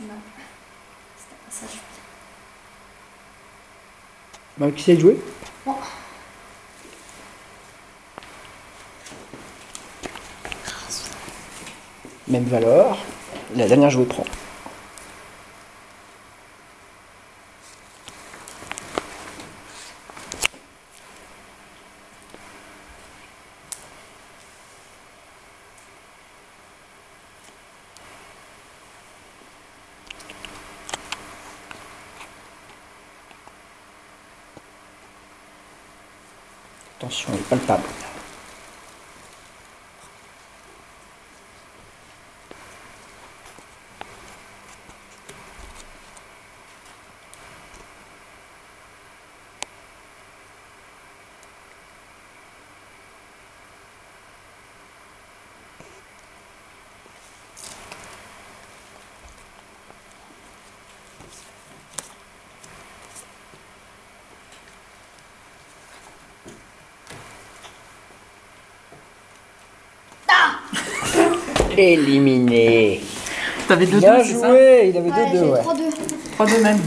Non. C'était pas ça, je. Bah, qui sait jouer? Bon. Même valeur. La dernière jouée prend. Elle est palpable. Éliminé. T'avais deux Bien deux, c'est ça joué, il avait Ouais, deux deux, j'ai ouais. 3-2. Trois deux même.